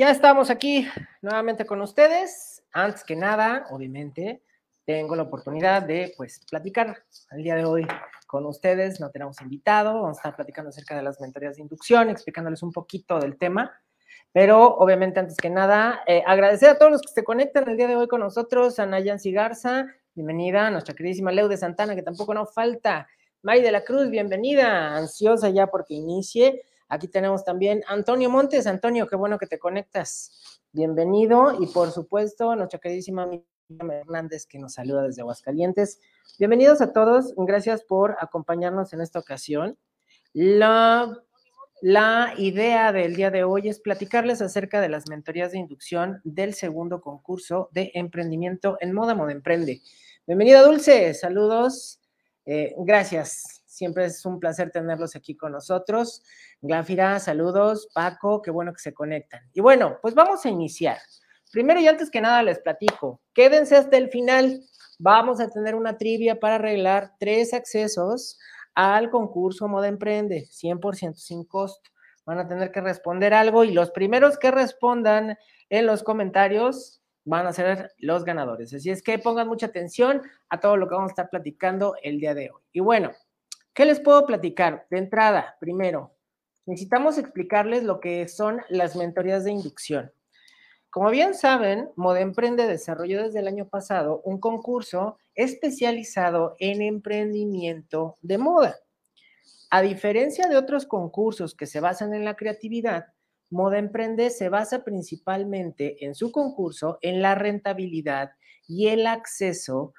Ya estamos aquí nuevamente con ustedes. Antes que nada, obviamente, tengo la oportunidad de, pues, platicar el día de hoy con ustedes. No tenemos invitado, vamos a estar platicando acerca de las mentorías de inducción, explicándoles un poquito del tema. Pero, obviamente, antes que nada, eh, agradecer a todos los que se conectan el día de hoy con nosotros. A Nayan Garza, bienvenida. A nuestra queridísima Leu de Santana, que tampoco nos falta. Mari de la Cruz, bienvenida. Ansiosa ya porque inicie. Aquí tenemos también Antonio Montes. Antonio, qué bueno que te conectas. Bienvenido. Y por supuesto, nuestra queridísima Miriam Hernández, que nos saluda desde Aguascalientes. Bienvenidos a todos. Gracias por acompañarnos en esta ocasión. La, la idea del día de hoy es platicarles acerca de las mentorías de inducción del segundo concurso de emprendimiento en Moda Moda Emprende. Bienvenida, Dulce. Saludos. Eh, gracias Siempre es un placer tenerlos aquí con nosotros. Glafira, saludos. Paco, qué bueno que se conectan. Y bueno, pues vamos a iniciar. Primero y antes que nada les platico. Quédense hasta el final. Vamos a tener una trivia para arreglar tres accesos al concurso Moda Emprende, 100% sin costo. Van a tener que responder algo y los primeros que respondan en los comentarios van a ser los ganadores. Así es que pongan mucha atención a todo lo que vamos a estar platicando el día de hoy. Y bueno, ¿Qué les puedo platicar? De entrada, primero, necesitamos explicarles lo que son las mentorías de inducción. Como bien saben, Moda Emprende desarrolló desde el año pasado un concurso especializado en emprendimiento de moda. A diferencia de otros concursos que se basan en la creatividad, Moda Emprende se basa principalmente en su concurso en la rentabilidad y el acceso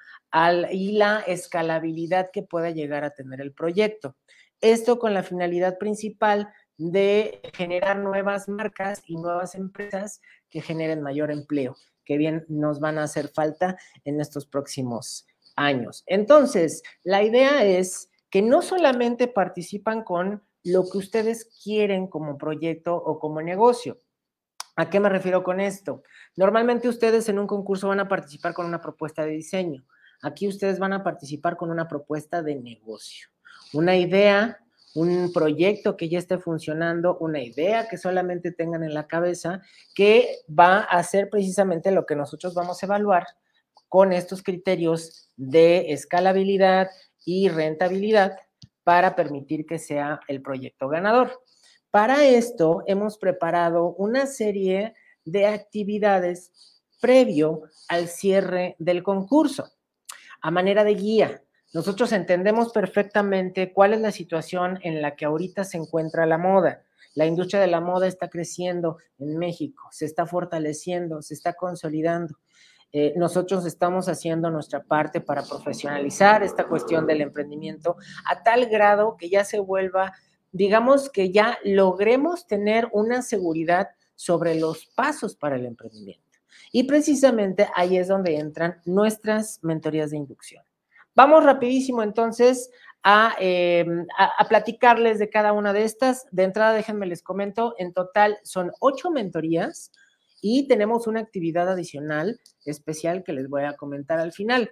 y la escalabilidad que pueda llegar a tener el proyecto. Esto con la finalidad principal de generar nuevas marcas y nuevas empresas que generen mayor empleo, que bien nos van a hacer falta en estos próximos años. Entonces, la idea es que no solamente participan con lo que ustedes quieren como proyecto o como negocio. ¿A qué me refiero con esto? Normalmente ustedes en un concurso van a participar con una propuesta de diseño. Aquí ustedes van a participar con una propuesta de negocio, una idea, un proyecto que ya esté funcionando, una idea que solamente tengan en la cabeza, que va a ser precisamente lo que nosotros vamos a evaluar con estos criterios de escalabilidad y rentabilidad para permitir que sea el proyecto ganador. Para esto hemos preparado una serie de actividades previo al cierre del concurso a manera de guía. Nosotros entendemos perfectamente cuál es la situación en la que ahorita se encuentra la moda. La industria de la moda está creciendo en México, se está fortaleciendo, se está consolidando. Eh, nosotros estamos haciendo nuestra parte para profesionalizar esta cuestión del emprendimiento a tal grado que ya se vuelva, digamos que ya logremos tener una seguridad sobre los pasos para el emprendimiento. Y precisamente ahí es donde entran nuestras mentorías de inducción. Vamos rapidísimo entonces em, a, platicarles de cada una de estas. De entrada, déjenme les comento, en total son ocho mentorías y tenemos una actividad adicional especial que les voy a comentar al final.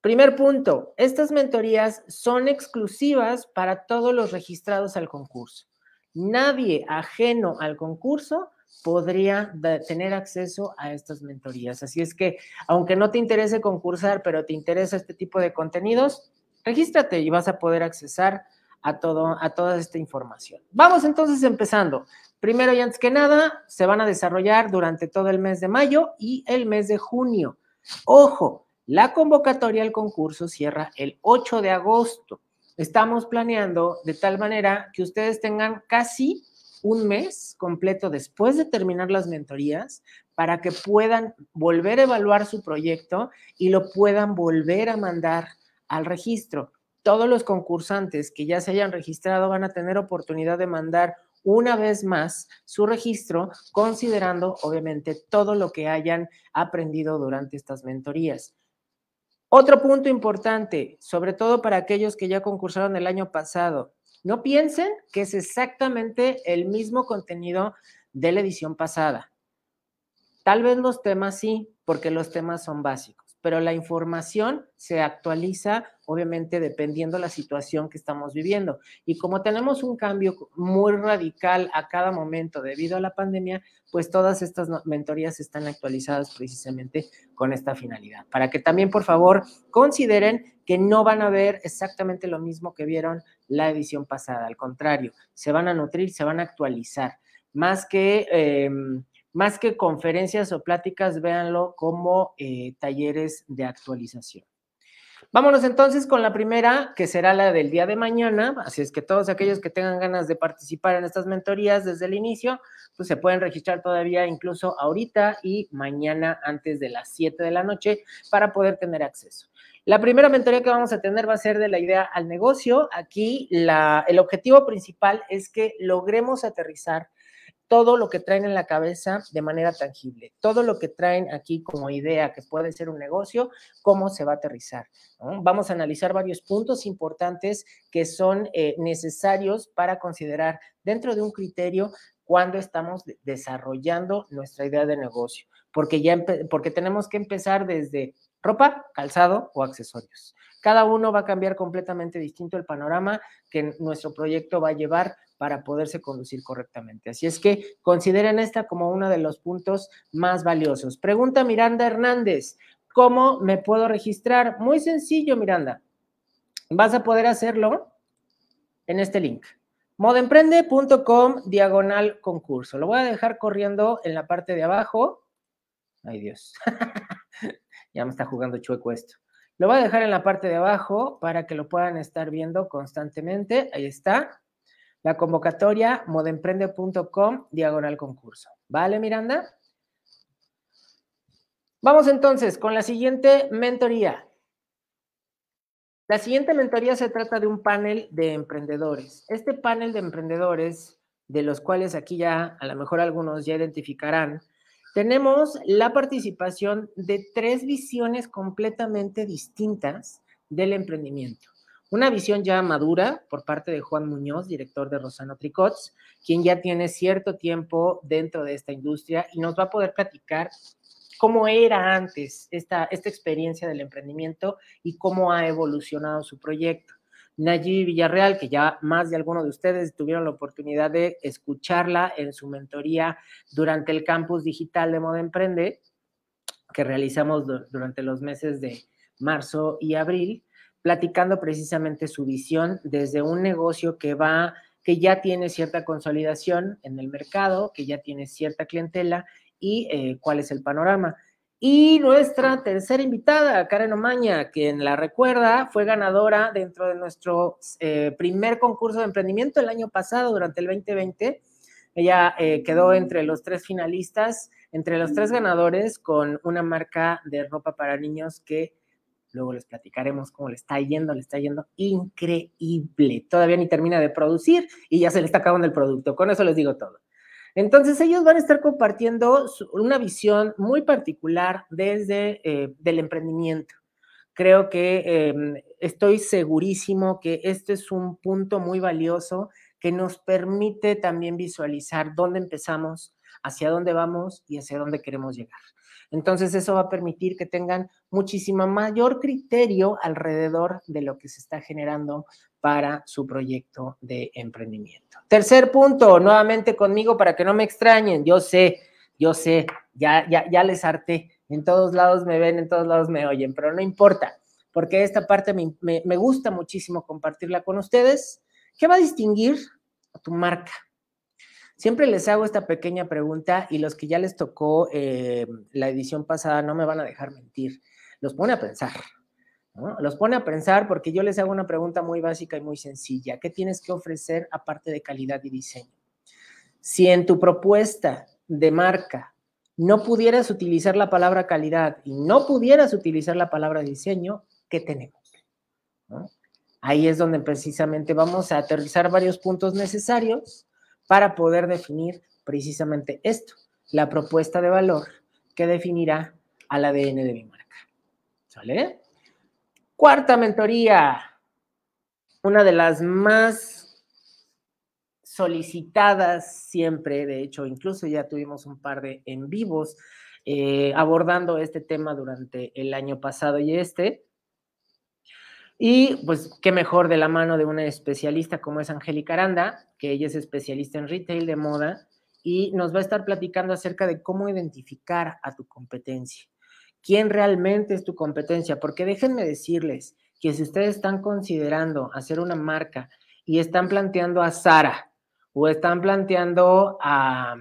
Primer punto, estas mentorías son exclusivas para todos los registrados al concurso. Nadie ajeno al concurso podría tener acceso a estas mentorías. Así es que, aunque no te interese concursar, pero te interesa este tipo de contenidos, regístrate y vas a poder accesar a, todo, a toda esta información. Vamos entonces empezando. Primero y antes que nada, se van a desarrollar durante todo el mes de mayo y el mes de junio. Ojo, la convocatoria al concurso cierra el 8 de agosto. Estamos planeando de tal manera que ustedes tengan casi un mes completo después de terminar las mentorías para que puedan volver a evaluar su proyecto y lo puedan volver a mandar al registro. Todos los concursantes que ya se hayan registrado van a tener oportunidad de mandar una vez más su registro, considerando obviamente todo lo que hayan aprendido durante estas mentorías. Otro punto importante, sobre todo para aquellos que ya concursaron el año pasado, no piensen que es exactamente el mismo contenido de la edición pasada. Tal vez los temas sí, porque los temas son básicos, pero la información se actualiza, obviamente, dependiendo la situación que estamos viviendo. Y como tenemos un cambio muy radical a cada momento debido a la pandemia, pues todas estas mentorías están actualizadas precisamente con esta finalidad. Para que también, por favor, consideren que no van a ver exactamente lo mismo que vieron la edición pasada. Al contrario, se van a nutrir, se van a actualizar. Más que... Em, más que conferencias o pláticas, véanlo como eh, talleres de actualización. Vámonos entonces con la primera, que será la del día de mañana. Así es que todos aquellos que tengan ganas de participar en estas mentorías desde el inicio, pues se pueden registrar todavía incluso ahorita y mañana antes de las 7 de la noche para poder tener acceso. La primera mentoría que vamos a tener va a ser de la idea al negocio. Aquí el objetivo principal es que logremos aterrizar todo lo que traen en la cabeza de manera tangible, todo lo que traen aquí como idea que puede ser un negocio, cómo se va a aterrizar. Vamos a analizar varios puntos importantes que son eh, necesarios para considerar dentro de un criterio cuando estamos desarrollando nuestra idea de negocio, porque ya porque tenemos que empezar desde ropa, calzado o accesorios. Cada uno va a cambiar completamente distinto el panorama que nuestro proyecto va a llevar para poderse conducir correctamente. Así es que consideren esta como uno de los puntos más valiosos. Pregunta Miranda Hernández, ¿cómo me puedo registrar? Muy sencillo, Miranda. Vas a poder hacerlo en este link. Modemprende.com diagonal concurso. Lo voy a dejar corriendo en la parte de abajo. Ay Dios, ya me está jugando chueco esto. Lo voy a dejar en la parte de abajo para que lo puedan estar viendo constantemente. Ahí está. La convocatoria modemprende.com diagonal concurso. ¿Vale, Miranda? Vamos entonces con la siguiente mentoría. La siguiente mentoría se trata de un panel de emprendedores. Este panel de emprendedores, de los cuales aquí ya a lo mejor algunos ya identificarán, tenemos la participación de tres visiones completamente distintas del emprendimiento. Una visión ya madura por parte de Juan Muñoz, director de Rosano Tricots, quien ya tiene cierto tiempo dentro de esta industria y nos va a poder platicar cómo era antes esta, esta experiencia del emprendimiento y cómo ha evolucionado su proyecto. Nayib Villarreal, que ya más de algunos de ustedes tuvieron la oportunidad de escucharla en su mentoría durante el campus digital de Moda Emprende, que realizamos durante los meses de marzo y abril, platicando precisamente su visión desde un negocio que va que ya tiene cierta consolidación en el mercado, que ya tiene cierta clientela y eh, cuál es el panorama. Y nuestra tercera invitada, Karen Omaña, quien la recuerda, fue ganadora dentro de nuestro eh, primer concurso de emprendimiento el año pasado, durante el 2020. Ella eh, quedó entre los tres finalistas, entre los tres ganadores, con una marca de ropa para niños que luego les platicaremos cómo le está yendo, le está yendo increíble. Todavía ni termina de producir y ya se le está acabando el producto. Con eso les digo todo. Entonces ellos van a estar compartiendo una visión muy particular desde eh, el emprendimiento. Creo que em, estoy segurísimo que este es un punto muy valioso que nos permite también visualizar dónde empezamos, hacia dónde vamos y hacia dónde queremos llegar. Entonces eso va a permitir que tengan muchísimo mayor criterio alrededor de lo que se está generando para su proyecto de emprendimiento. Tercer punto, nuevamente conmigo para que no me extrañen. Yo sé, yo sé, ya, ya, ya les harté. En todos lados me ven, en todos lados me oyen, pero no importa, porque esta parte me, me gusta muchísimo compartirla con ustedes. ¿Qué va a distinguir a tu marca? Siempre les hago esta pequeña pregunta y los que ya les tocó eh, la edición pasada no me van a dejar mentir. Los pone a pensar. Los pone a pensar porque yo les hago una pregunta muy básica y muy sencilla. ¿Qué tienes que ofrecer aparte de calidad y diseño? Si en tu propuesta de marca no pudieras utilizar la palabra calidad y no pudieras utilizar la palabra diseño, ¿qué tenemos? Ahí es donde precisamente vamos a aterrizar varios puntos necesarios para poder definir precisamente esto, la propuesta de valor que definirá al ADN de mi marca. ¿Sale? Cuarta mentoría, una de las más solicitadas siempre, de hecho, incluso ya tuvimos un par de en vivos eh, abordando este tema durante el año pasado y este. Y pues qué mejor de la mano de una especialista como es Angélica Aranda, que ella es especialista en retail de moda y nos va a estar platicando acerca de cómo identificar a tu competencia. ¿Quién realmente es tu competencia? Porque déjenme decirles que si ustedes están considerando hacer una marca y están planteando a Sara o están planteando a,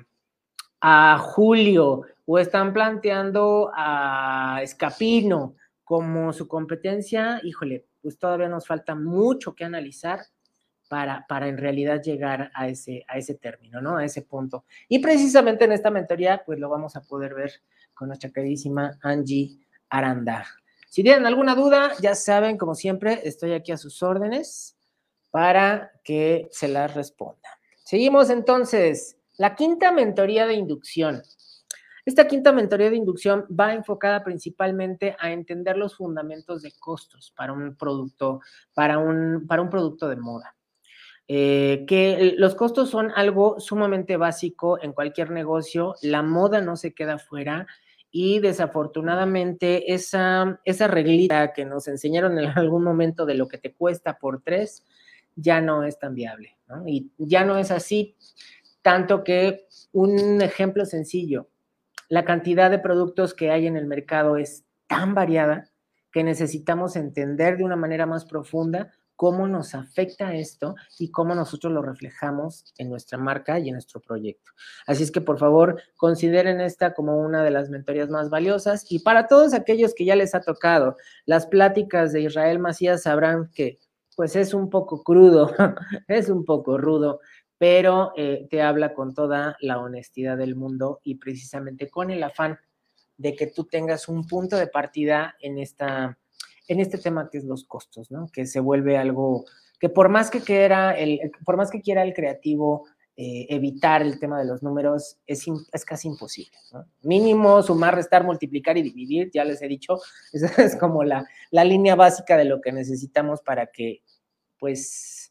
a Julio o están planteando a Escapino como su competencia, híjole, pues todavía nos falta mucho que analizar para, para en realidad llegar a ese, a ese término, ¿no? A ese punto. Y precisamente en esta mentoría, pues lo vamos a poder ver con nuestra queridísima Angie Aranda. Si tienen alguna duda, ya saben, como siempre, estoy aquí a sus órdenes para que se las responda. Seguimos entonces. La quinta mentoría de inducción. Esta quinta mentoría de inducción va enfocada principalmente a entender los fundamentos de costos para un producto, para un, para un producto de moda. Eh, que los costos son algo sumamente básico en cualquier negocio, la moda no se queda fuera y desafortunadamente esa, esa reglita que nos enseñaron en algún momento de lo que te cuesta por tres, ya no es tan viable, ¿no? Y ya no es así, tanto que un ejemplo sencillo, la cantidad de productos que hay en el mercado es tan variada que necesitamos entender de una manera más profunda cómo nos afecta esto y cómo nosotros lo reflejamos en nuestra marca y en nuestro proyecto. Así es que por favor consideren esta como una de las mentorías más valiosas y para todos aquellos que ya les ha tocado las pláticas de Israel Macías sabrán que pues es un poco crudo, es un poco rudo, pero eh, te habla con toda la honestidad del mundo y precisamente con el afán de que tú tengas un punto de partida en esta en este tema que es los costos, ¿no? Que se vuelve algo que por más que quiera el, por más que quiera el creativo eh, evitar el tema de los números, es, es casi imposible, ¿no? Mínimo, sumar, restar, multiplicar y dividir, ya les he dicho, esa es como la, la línea básica de lo que necesitamos para que, pues,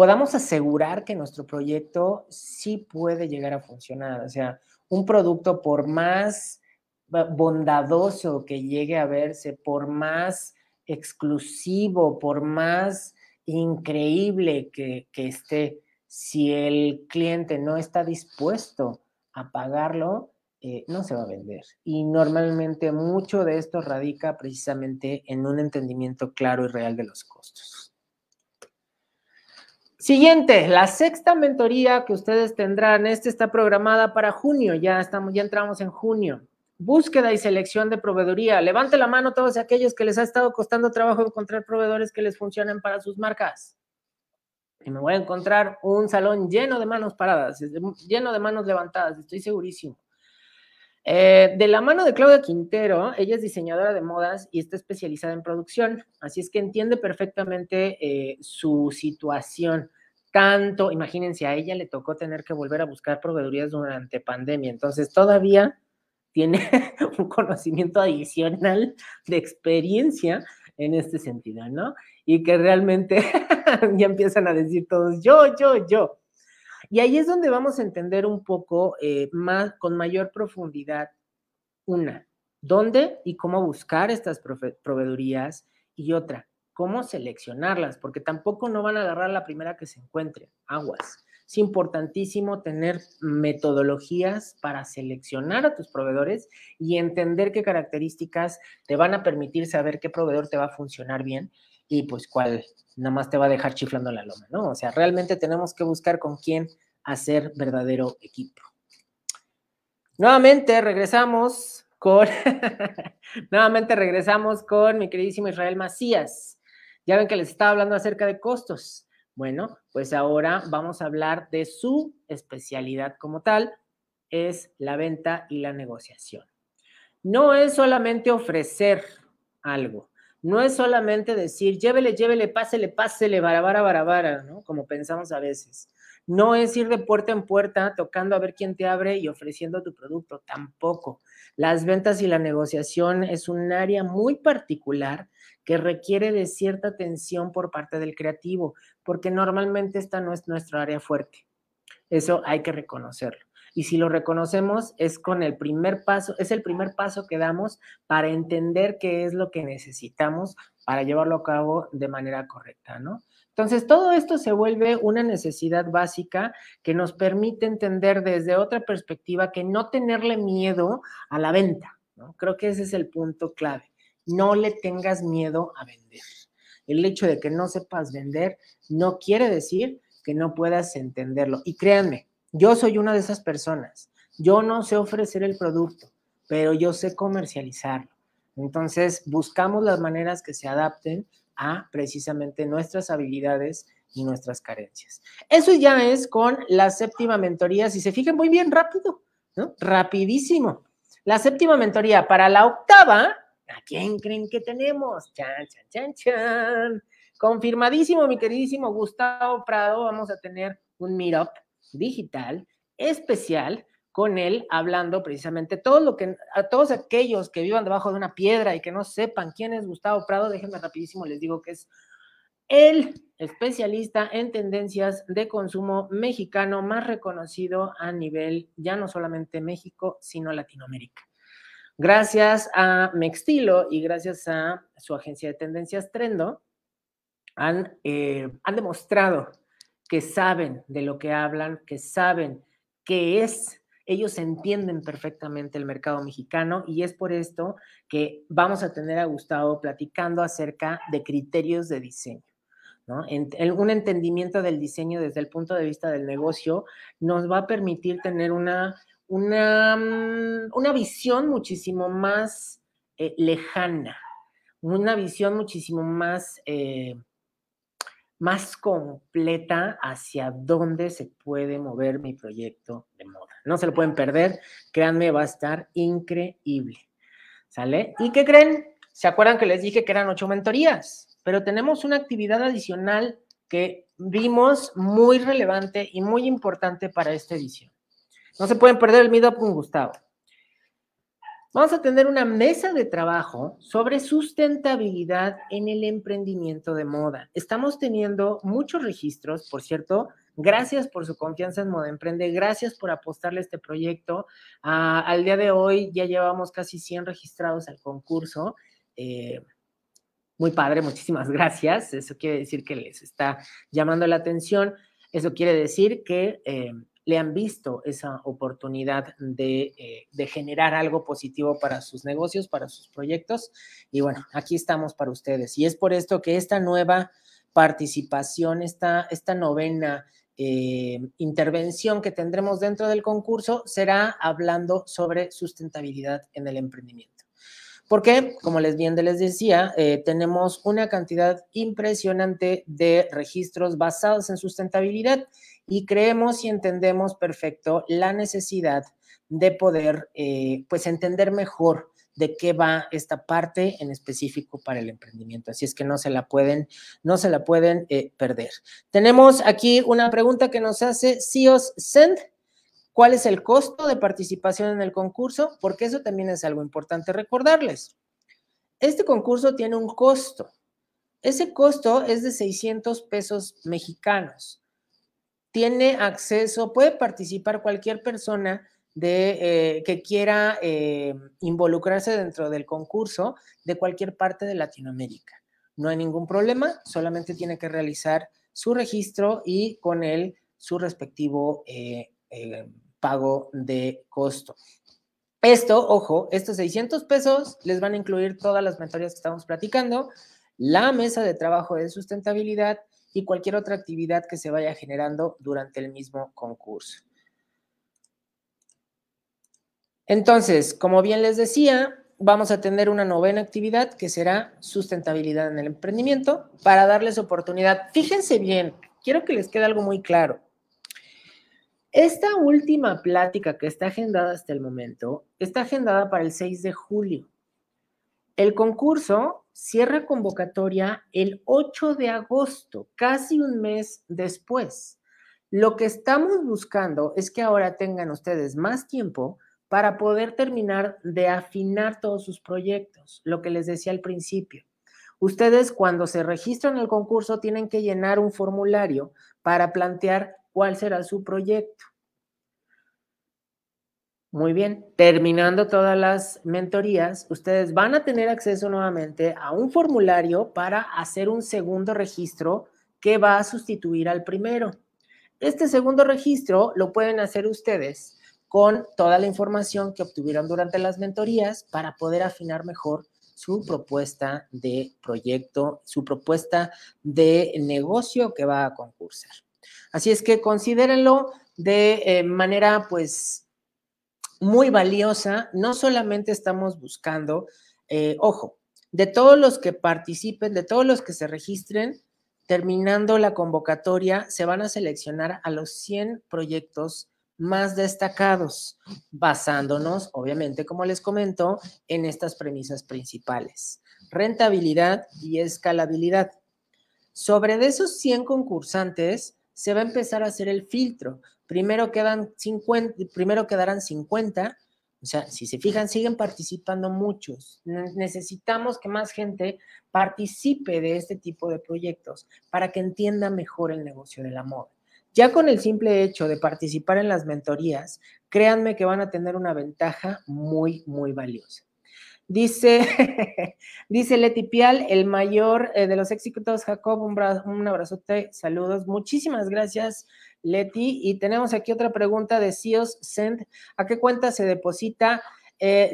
podamos asegurar que nuestro proyecto sí puede llegar a funcionar. O sea, un producto por más bondadoso que llegue a verse, por más exclusivo, por más increíble que, esté, si el cliente no está dispuesto a pagarlo, eh, no se va a vender. Y normalmente mucho de esto radica precisamente en un entendimiento claro y real de los costos. Siguiente, la sexta mentoría que ustedes tendrán, esta está programada para junio, ya estamos, ya entramos en junio búsqueda y selección de proveeduría. Levante la mano todos aquellos que les ha estado costando trabajo encontrar proveedores que les funcionen para sus marcas. Y me voy a encontrar un salón lleno de manos paradas, lleno de manos levantadas, estoy segurísimo. Eh, de la mano de Claudia Quintero, ella es diseñadora de modas y está especializada en producción, así es que entiende perfectamente eh, su situación. Tanto, imagínense, a ella le tocó tener que volver a buscar proveedurías durante pandemia, entonces todavía tiene un conocimiento adicional de experiencia en este sentido, ¿no? Y que realmente ya empiezan a decir todos, yo, yo, yo. Y ahí es donde vamos a entender un poco eh, más, con mayor profundidad, una, dónde y cómo buscar estas proveedurías y otra, cómo seleccionarlas, porque tampoco no van a agarrar la primera que se encuentre, aguas. Es importantísimo tener metodologías para seleccionar a tus proveedores y entender qué características te van a permitir saber qué proveedor te va a funcionar bien y pues cuál nada más te va a dejar chiflando la loma, ¿no? O sea, realmente tenemos que buscar con quién hacer verdadero equipo. Nuevamente regresamos con, nuevamente regresamos con mi queridísimo Israel Macías. Ya ven que les estaba hablando acerca de costos. Bueno, pues ahora vamos a hablar de su especialidad como tal, es la venta y la negociación. No es solamente ofrecer algo, no es solamente decir, llévele, llévele, pásele, pásele, barabara, barabara, ¿no? Como pensamos a veces. No es ir de puerta en puerta tocando a ver quién te abre y ofreciendo tu producto, tampoco. Las ventas y la negociación es un área muy particular que requiere de cierta atención por parte del creativo, porque normalmente esta no es nuestra área fuerte. Eso hay que reconocerlo. Y si lo reconocemos, es con el primer paso, es el primer paso que damos para entender qué es lo que necesitamos para llevarlo a cabo de manera correcta, ¿no? Entonces, todo esto se vuelve una necesidad básica que nos permite entender desde otra perspectiva que no tenerle miedo a la venta, ¿no? Creo que ese es el punto clave. No le tengas miedo a vender. El hecho de que no sepas vender no quiere decir que no puedas entenderlo. Y créanme, yo soy una de esas personas. Yo no sé ofrecer el producto, pero yo sé comercializarlo. Entonces, buscamos las maneras que se adapten a precisamente nuestras habilidades y nuestras carencias. Eso ya es con la séptima mentoría. Si se fijan, muy bien rápido, ¿no? Rapidísimo. La séptima mentoría para la octava, ¿a quién creen que tenemos? Chan, chan, chan, chan. Confirmadísimo, mi queridísimo Gustavo Prado, vamos a tener un meetup digital especial con él hablando precisamente todo lo que a todos aquellos que vivan debajo de una piedra y que no sepan quién es Gustavo Prado, déjenme rapidísimo les digo que es el especialista en tendencias de consumo mexicano más reconocido a nivel ya no solamente México, sino Latinoamérica. Gracias a Mextilo y gracias a su agencia de tendencias Trendo, han, eh, han demostrado que saben de lo que hablan, que saben qué es. Ellos entienden perfectamente el mercado mexicano y es por esto que vamos a tener a Gustavo platicando acerca de criterios de diseño. ¿no? un entendimiento del diseño desde el punto de vista del negocio nos va a permitir tener una, una, mm, una visión muchísimo más eh, lejana, una visión muchísimo más eh, más completa hacia dónde se puede mover mi proyecto de moda. No se lo pueden perder, créanme, va a estar increíble. ¿Sale? ¿Y qué creen? ¿Se acuerdan que les dije que eran ocho mentorías? Pero tenemos una actividad adicional que vimos muy relevante y muy importante para esta edición. No se pueden perder el Meetup con Gustavo. Vamos a tener una mesa de trabajo sobre sustentabilidad en el emprendimiento de moda. Estamos teniendo muchos registros, por cierto. Gracias por su confianza en Moda Emprende. Gracias por apostarle este proyecto. Ah, al día de hoy ya llevamos casi 100 registrados al concurso. Eh, muy padre, muchísimas gracias. Eso quiere decir que les está llamando la atención. Eso quiere decir que eh, le han visto esa oportunidad eh, de, generar algo positivo para sus negocios, para sus proyectos. Y bueno, aquí estamos para ustedes. Y es por esto que esta nueva participación, esta, novena eh, intervención que tendremos dentro del concurso será hablando sobre sustentabilidad en el emprendimiento. Porque, como les bien les decía, eh, tenemos una cantidad impresionante de registros basados en sustentabilidad y creemos y entendemos perfecto la necesidad de poder, eh, pues, entender mejor de qué va esta parte en específico para el emprendimiento. Así es que no se la pueden, no se la pueden eh, perder. Tenemos aquí una pregunta que nos hace Sios Send. ¿Cuál es el costo de participación en el concurso? Porque eso también es algo importante recordarles. Este concurso tiene un costo. Ese costo es de 600 pesos mexicanos tiene acceso, puede participar cualquier persona de, eh, que quiera eh, involucrarse dentro del concurso de cualquier parte de Latinoamérica. No hay ningún problema, solamente tiene que realizar su registro y con él su respectivo eh, pago de costo. Esto, ojo, estos 600 pesos les van a incluir todas las mentorías que estamos platicando, la mesa de trabajo de sustentabilidad, y cualquier otra actividad que se vaya generando durante el mismo concurso. Entonces, como bien les decía, vamos a tener una novena actividad que será sustentabilidad en el emprendimiento para darles oportunidad. Fíjense bien, quiero que les quede algo muy claro. Esta última plática que está agendada hasta el momento está agendada para el 6 de julio. El concurso cierra convocatoria el 8 de agosto, casi un mes después. Lo que estamos buscando es que ahora tengan ustedes más tiempo para poder terminar de afinar todos sus proyectos, lo que les decía al principio. Ustedes cuando se registran el concurso tienen que llenar un formulario para plantear cuál será su proyecto. Muy bien, terminando todas las mentorías, ustedes van a tener acceso nuevamente a un formulario para hacer un segundo registro que va a sustituir al primero. Este segundo registro lo pueden hacer ustedes con toda la información que obtuvieron durante las mentorías para poder afinar mejor su propuesta de proyecto, su propuesta de negocio que va a concursar. Así es que considérenlo de eh, manera pues muy valiosa. No solamente estamos buscando, eh, ojo, de todos los que participen, de todos los que se registren, terminando la convocatoria, se van a seleccionar a los 100 proyectos más destacados, basándonos, obviamente, como les comento, en estas premisas principales, rentabilidad y escalabilidad. Sobre de esos 100 concursantes, se va a empezar a hacer el filtro. Primero, quedan 50, primero quedarán 50, o sea, si se fijan, siguen participando muchos. Necesitamos que más gente participe de este tipo de proyectos para que entienda mejor el negocio de la moda. Ya con el simple hecho de participar en las mentorías, créanme que van a tener una ventaja muy, muy valiosa. Dice, dice Leti Pial, el mayor eh, de los éxitos, Jacob, un, abrazote, saludos. Muchísimas gracias, Leti. Y tenemos aquí otra pregunta de CIOS Send. ¿A qué cuenta se deposita? Eh,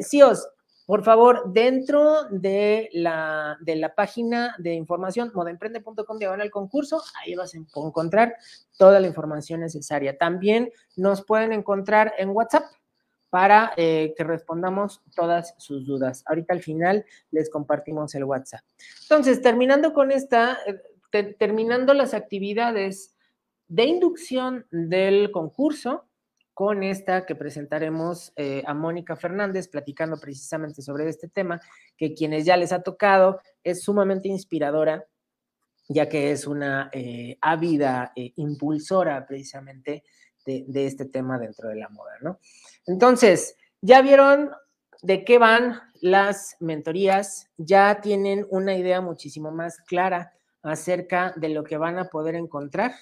por favor, dentro de la, de la página de información modaemprende.com diagonal concurso, ahí vas a encontrar toda la información necesaria. También nos pueden encontrar en WhatsApp para eh, que respondamos todas sus dudas. Ahorita al final les compartimos el WhatsApp. Entonces, terminando con esta, eh, terminando las actividades de inducción del concurso, con esta que presentaremos eh, a Mónica Fernández platicando precisamente sobre este tema, que quienes ya les ha tocado es sumamente inspiradora, ya que es una eh, ávida eh, impulsora precisamente de, de, este tema dentro de la moda, ¿no? Entonces, ya vieron de qué van las mentorías, ya tienen una idea muchísimo más clara acerca de lo que van a poder encontrar.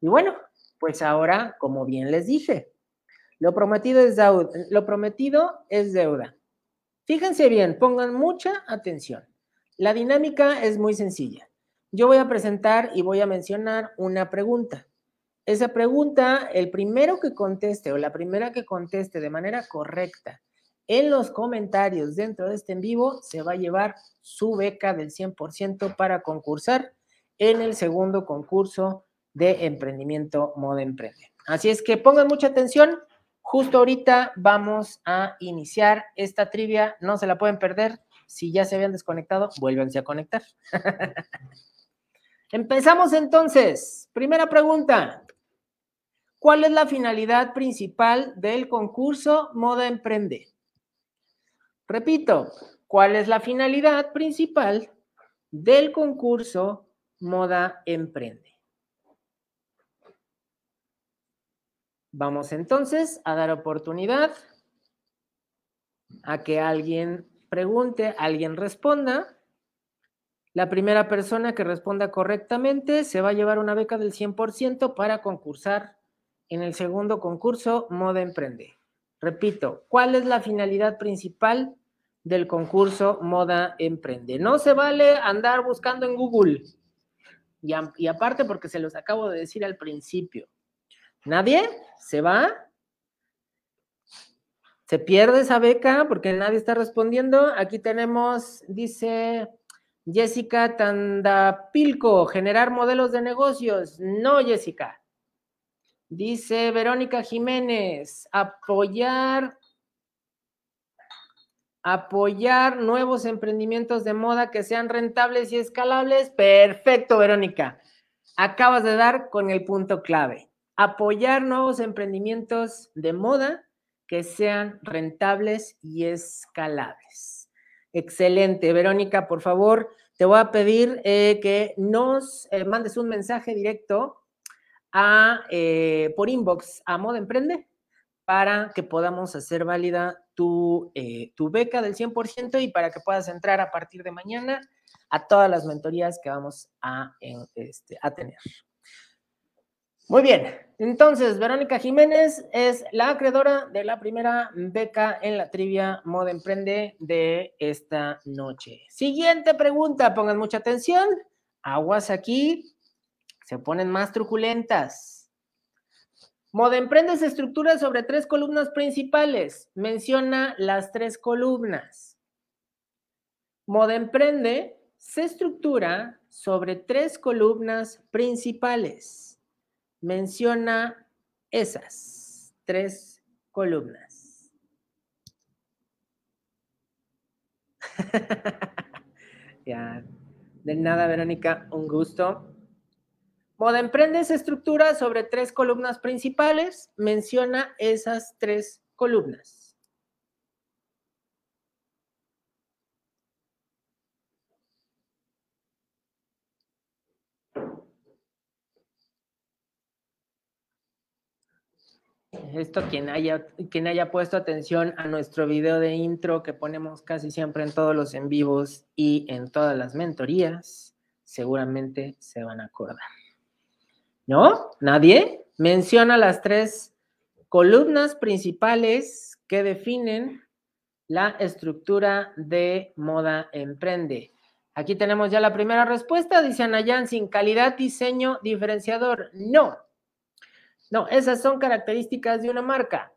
Y bueno, pues ahora, como bien les dije, lo prometido es deuda. Lo prometido es deuda. Fíjense bien, pongan mucha atención. La dinámica es muy sencilla. Yo voy a presentar y voy a mencionar una pregunta. Esa pregunta, el primero que conteste o la primera que conteste de manera correcta en los comentarios dentro de este en vivo se va a llevar su beca del 100% para concursar en el segundo concurso de emprendimiento Moda Emprende. Así es que pongan mucha atención Justo ahorita vamos a iniciar esta trivia, no se la pueden perder. Si ya se habían desconectado, vuélvense a conectar. Empezamos entonces. Primera pregunta. ¿Cuál es la finalidad principal del concurso Moda Emprende? Repito, ¿cuál es la finalidad principal del concurso Moda Emprende? Vamos entonces a dar oportunidad a que alguien pregunte, alguien responda. La primera persona que responda correctamente se va a llevar una beca del 100% para concursar en el segundo concurso Moda Emprende. Repito, ¿cuál es la finalidad principal del concurso Moda Emprende? No se vale andar buscando en Google. Y, aparte porque se los acabo de decir al principio. ¿Nadie? ¿Se va? ¿Se pierde esa beca porque nadie está respondiendo? Aquí tenemos, dice Jessica Tandapilco, generar modelos de negocios. No, Jessica. Dice Verónica Jiménez, apoyar, apoyar nuevos emprendimientos de moda que sean rentables y escalables. Perfecto, Verónica. Acabas de dar con el punto clave apoyar nuevos emprendimientos de moda que sean rentables y escalables. Excelente. Verónica, por favor, te voy a pedir eh, que nos eh, mandes un mensaje directo a, eh, por inbox a Moda Emprende para que podamos hacer válida tu, tu beca del 100% y para que puedas entrar a partir de mañana a todas las mentorías que vamos a, este, a tener. Muy bien, entonces Verónica Jiménez es la acreedora de la primera beca en la trivia Moda Emprende de esta noche. Siguiente pregunta, pongan mucha atención. Aguas aquí, se ponen más truculentas. Moda Emprende se estructura sobre tres columnas principales. Menciona las tres columnas. Moda Emprende se estructura sobre tres columnas principales menciona esas tres columnas. ya, de nada, Verónica, un gusto. Moda Emprende se estructura sobre tres columnas principales. Menciona esas tres columnas. Esto quien haya, quien haya puesto atención a nuestro video de intro que ponemos casi siempre en todos los en vivos y en todas las mentorías, seguramente se van a acordar. ¿No? ¿Nadie? Menciona las tres columnas principales que definen la estructura de moda emprende. Aquí tenemos ya la primera respuesta, dice Anayan, sin calidad, diseño, diferenciador. No, no, esas son características de una marca.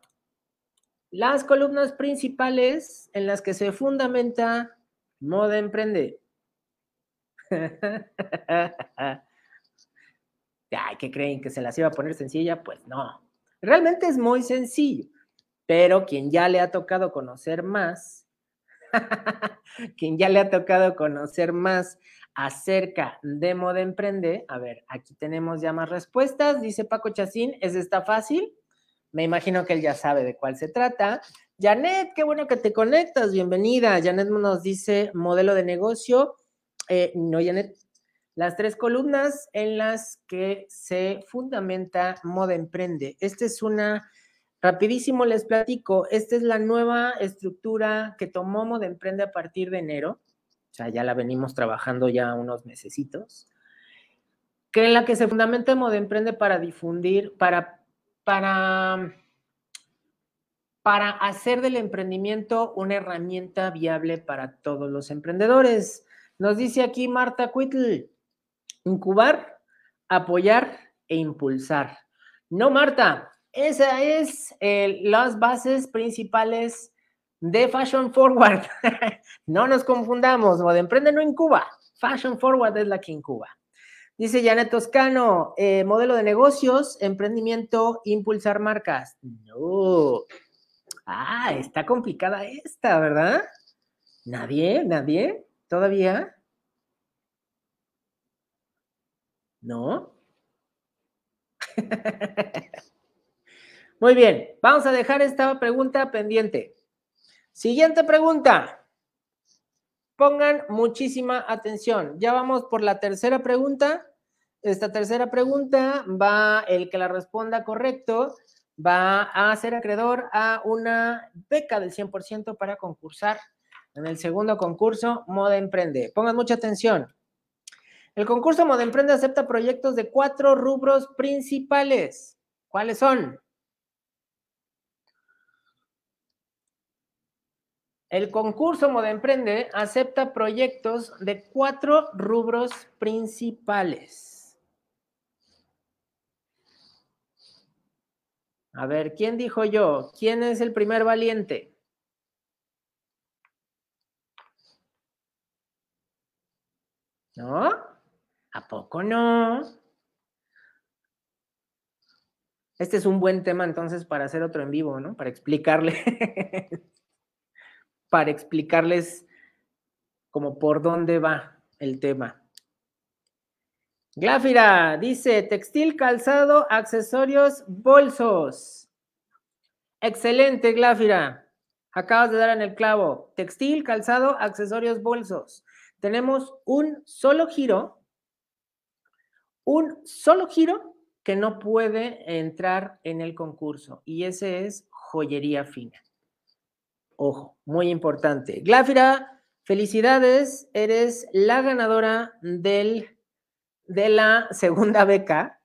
Las columnas principales en las que se fundamenta moda emprende. Ay, ¿qué creen? ¿Que se las iba a poner sencilla? Pues no. Realmente es muy sencillo. Pero quien ya le ha tocado conocer más, quien ya le ha tocado conocer más acerca de Moda Emprende. A ver, aquí tenemos ya más respuestas. Dice Paco Chacín, ¿es esta fácil? Me imagino que él ya sabe de cuál se trata. Janet, qué bueno que te conectas, bienvenida. Janet nos dice modelo de negocio. Eh, no, Janet, las tres columnas en las que se fundamenta Moda Emprende. Esta es una, rapidísimo les platico, esta es la nueva estructura que tomó Moda Emprende a partir de enero o sea, ya la venimos trabajando ya unos mesecitos, que en la que se fundamenta Moda Emprende para difundir, para, para, para hacer del emprendimiento una herramienta viable para todos los emprendedores. Nos dice aquí Marta Cuitl, incubar, apoyar e impulsar. No, Marta, esas es las bases principales de Fashion Forward. no nos confundamos, Moda Emprende no incuba. Fashion Forward es la que incuba. Dice Janet Toscano, eh, modelo de negocios, emprendimiento, impulsar marcas. No. Ah, está complicada esta, ¿verdad? ¿Nadie? ¿Nadie? ¿Todavía? ¿No? Muy bien, vamos a dejar esta pregunta pendiente. Siguiente pregunta. Pongan muchísima atención. Ya vamos por la tercera pregunta. Esta tercera pregunta va, el que la responda correcto, va a ser acreedor a una beca del 100% para concursar en el segundo concurso Moda Emprende. Pongan mucha atención. El concurso Moda Emprende acepta proyectos de cuatro rubros principales. ¿Cuáles son? El concurso Moda Emprende acepta proyectos de cuatro rubros principales. A ver, ¿quién dijo yo? ¿Quién es el primer valiente? ¿No? ¿A poco no? Este es un buen tema entonces para hacer otro en vivo, ¿no? Para explicarle. para explicarles como por dónde va el tema. Gláfira dice textil, calzado, accesorios, bolsos. Excelente, Gláfira. Acabas de dar en el clavo. Textil, calzado, accesorios, bolsos. Tenemos un solo giro, un solo giro que no puede entrar en el concurso y ese es joyería fina. Ojo, muy importante. Gláfira, felicidades, eres la ganadora del, de la segunda beca.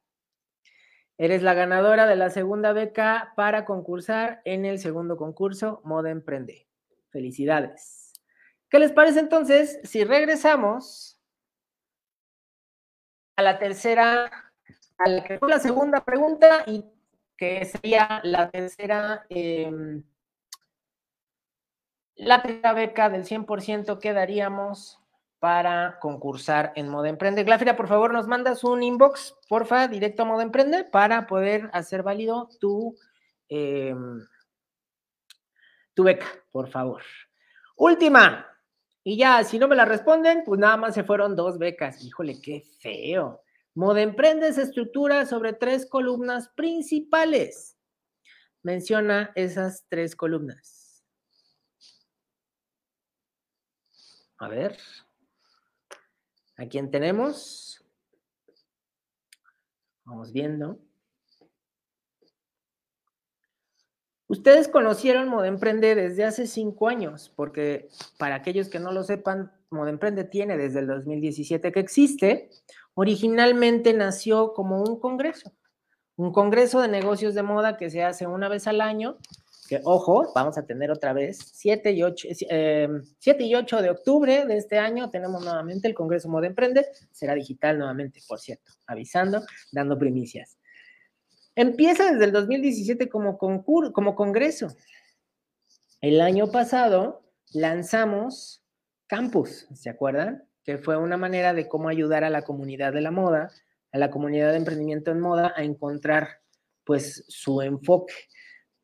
Eres la ganadora de la segunda beca para concursar en el segundo concurso Moda Emprende. Felicidades. ¿Qué les parece entonces si regresamos a la tercera, a la que fue la segunda pregunta y que sería la tercera, em, la tercera beca del 100% que daríamos para concursar en Moda Emprende. Glafira, por favor, nos mandas un inbox, porfa, directo a Moda Emprende para poder hacer válido tu, em, tu beca, por favor. Última. Y ya, si no me la responden, pues nada más se fueron dos becas. Híjole, qué feo. Moda Emprende se estructura sobre tres columnas principales. Menciona esas tres columnas. A ver. ¿A quién tenemos? Vamos viendo. Ustedes conocieron Moda Emprende desde hace cinco años, porque para aquellos que no lo sepan, Moda Emprende tiene desde el 2017 que existe. Originalmente nació como un congreso, un congreso de negocios de moda que se hace una vez al año, que ojo, vamos a tener otra vez 7 y 8, eh, y 8 de octubre de este año tenemos nuevamente el Congreso Moda Emprende, será digital nuevamente, por cierto, avisando, dando primicias. Empieza desde el 2017 como, concurso, como congreso. El año pasado lanzamos Campus, ¿se acuerdan? Que fue una manera de cómo ayudar a la comunidad de la moda, a la comunidad de emprendimiento en moda a encontrar pues su enfoque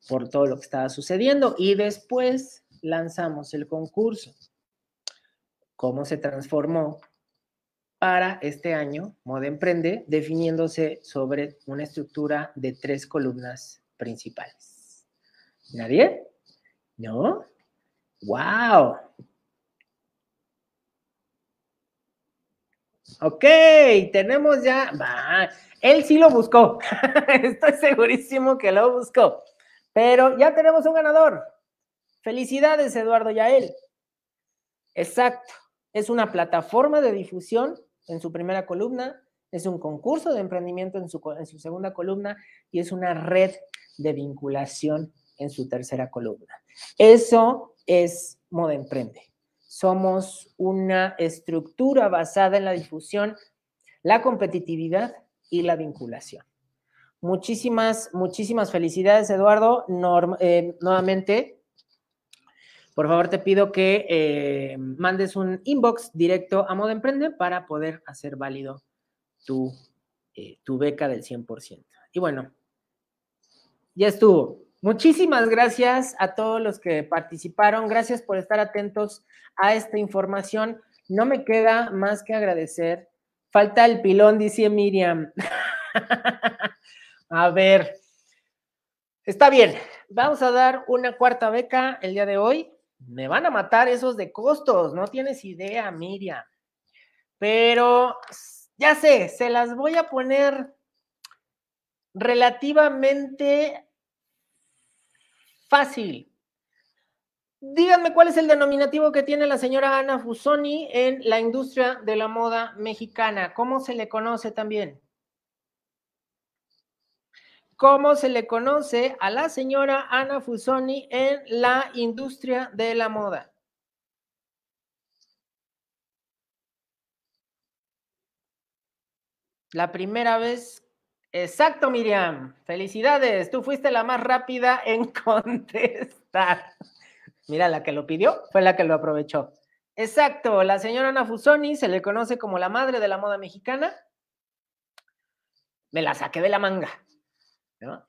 por todo lo que estaba sucediendo. Y después lanzamos el concurso. ¿Cómo se transformó para este año, Moda Emprende, definiéndose sobre una estructura de tres columnas principales. ¿Nadie? ¿No? ¡Wow! Ok, tenemos ya. Va, él sí lo buscó. Estoy segurísimo que lo buscó. Pero ya tenemos un ganador. Felicidades, Eduardo Yael. Exacto. Es una plataforma de difusión en su primera columna, es un concurso de emprendimiento en su, en su segunda columna y es una red de vinculación en su tercera columna. Eso es Moda Emprende. Somos una estructura basada en la difusión, la competitividad y la vinculación. Muchísimas, muchísimas felicidades, Eduardo. Eh, nuevamente, por favor te pido que eh, mandes un inbox directo a Moda Emprende para poder hacer válido tu, eh, tu beca del 100%. Y bueno, ya estuvo. Muchísimas gracias a todos los que participaron. Gracias por estar atentos a esta información. No me queda más que agradecer. Falta el pilón, dice Miriam. a ver, está bien. Vamos a dar una cuarta beca el día de hoy me van a matar esos de costos, no tienes idea, Miriam. Pero ya sé, se las voy a poner relativamente fácil. Díganme cuál es el denominativo que tiene la señora Ana Fusoni en la industria de la moda mexicana. ¿Cómo se le conoce también? Cómo se le conoce a la señora Ana Fusoni en la industria de la moda. La primera vez. Exacto, Miriam. Felicidades. Tú fuiste la más rápida en contestar. Mira, la que lo pidió fue la que lo aprovechó. Exacto. La señora Ana Fusoni se le conoce como la madre de la moda mexicana. Me la saqué de la manga.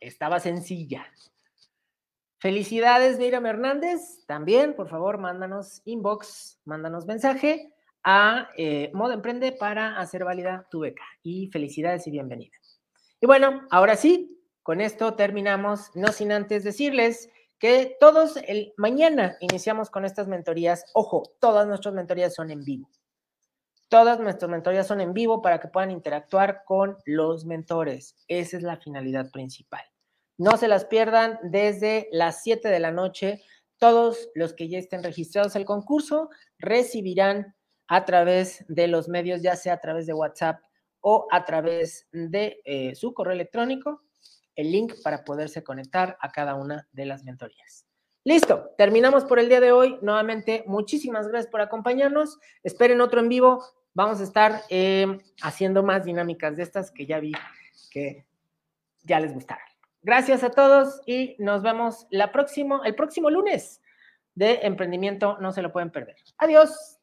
Estaba sencilla. Felicidades, Miriam Hernández. También, por favor, mándanos inbox, mándanos mensaje a eh, Modo Emprende para hacer válida tu beca. Y felicidades y bienvenida. Y bueno, ahora sí, con esto terminamos, no sin antes decirles que todos el mañana iniciamos con estas mentorías. Ojo, todas nuestras mentorías son en vivo. Todas nuestras mentorías son en vivo para que puedan interactuar con los mentores. Esa es la finalidad principal. No se las pierdan desde las 7 de la noche. Todos los que ya estén registrados al concurso recibirán a través de los medios, ya sea a través de WhatsApp o a través de eh, su correo electrónico, el link para poderse conectar a cada una de las mentorías. Listo, terminamos por el día de hoy. Nuevamente, muchísimas gracias por acompañarnos. Esperen otro en vivo. Vamos a estar eh, haciendo más dinámicas de estas que ya vi que ya les gustaron. Gracias a todos y nos vemos la próximo, el próximo lunes de emprendimiento. No se lo pueden perder. Adiós.